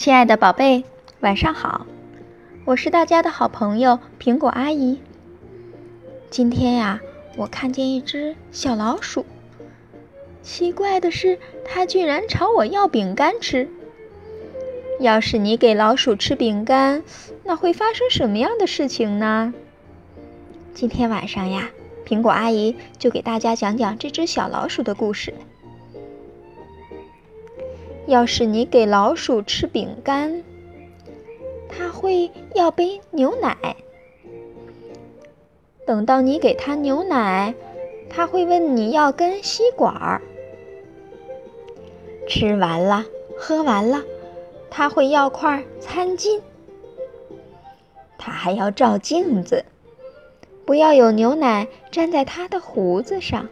亲爱的宝贝，晚上好！我是大家的好朋友苹果阿姨。今天呀，我看见一只小老鼠。奇怪的是，它居然朝我要饼干吃。要是你给老鼠吃饼干，那会发生什么样的事情呢？今天晚上呀，苹果阿姨就给大家讲讲这只小老鼠的故事。要是你给老鼠吃饼干，它会要杯牛奶。等到你给它牛奶，它会问你要根吸管儿。吃完了，喝完了，它会要块餐巾。它还要照镜子，不要有牛奶粘在它的胡子上。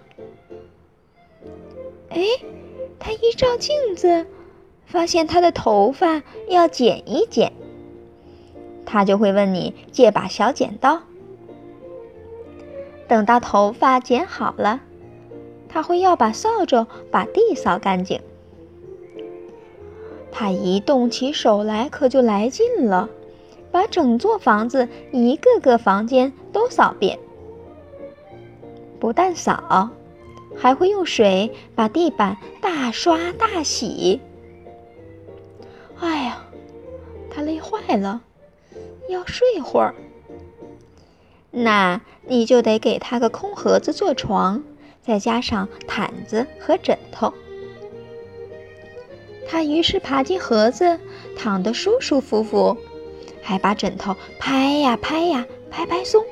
哎，它一照镜子。发现他的头发要剪一剪，他就会问你借把小剪刀。等到头发剪好了，他会要把扫帚把地扫干净。他一动起手来可就来劲了，把整座房子一个个房间都扫遍。不但扫，还会用水把地板大刷大洗。坏了，要睡会儿。那你就得给他个空盒子做床，再加上毯子和枕头。他于是爬进盒子，躺得舒舒服服，还把枕头拍呀拍呀拍拍松。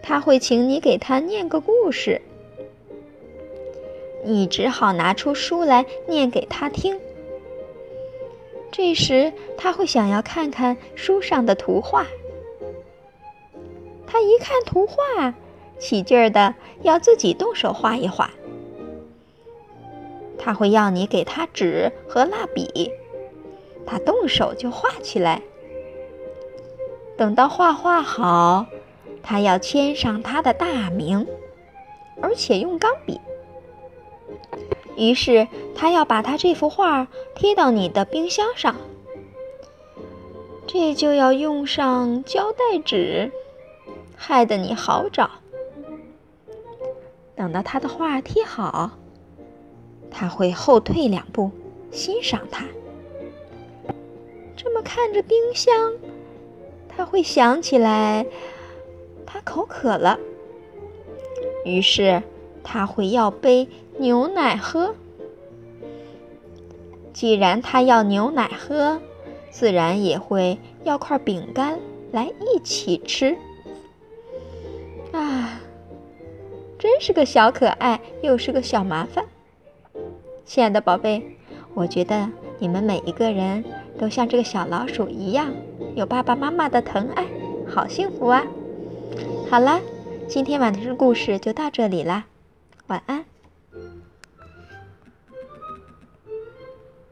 他会请你给他念个故事，你只好拿出书来念给他听。这时，他会想要看看书上的图画。他一看图画，起劲儿的要自己动手画一画。他会要你给他纸和蜡笔，他动手就画起来。等到画画好，他要签上他的大名，而且用钢笔。于是他要把他这幅画贴到你的冰箱上，这就要用上胶带纸，害得你好找。等到他的画贴好，他会后退两步欣赏它。这么看着冰箱，他会想起来他口渴了，于是他会要杯。牛奶喝。既然他要牛奶喝，自然也会要块饼干来一起吃。啊，真是个小可爱，又是个小麻烦。亲爱的宝贝，我觉得你们每一个人都像这个小老鼠一样，有爸爸妈妈的疼爱，好幸福啊！好啦，今天晚上的故事就到这里啦，晚安。Thank you.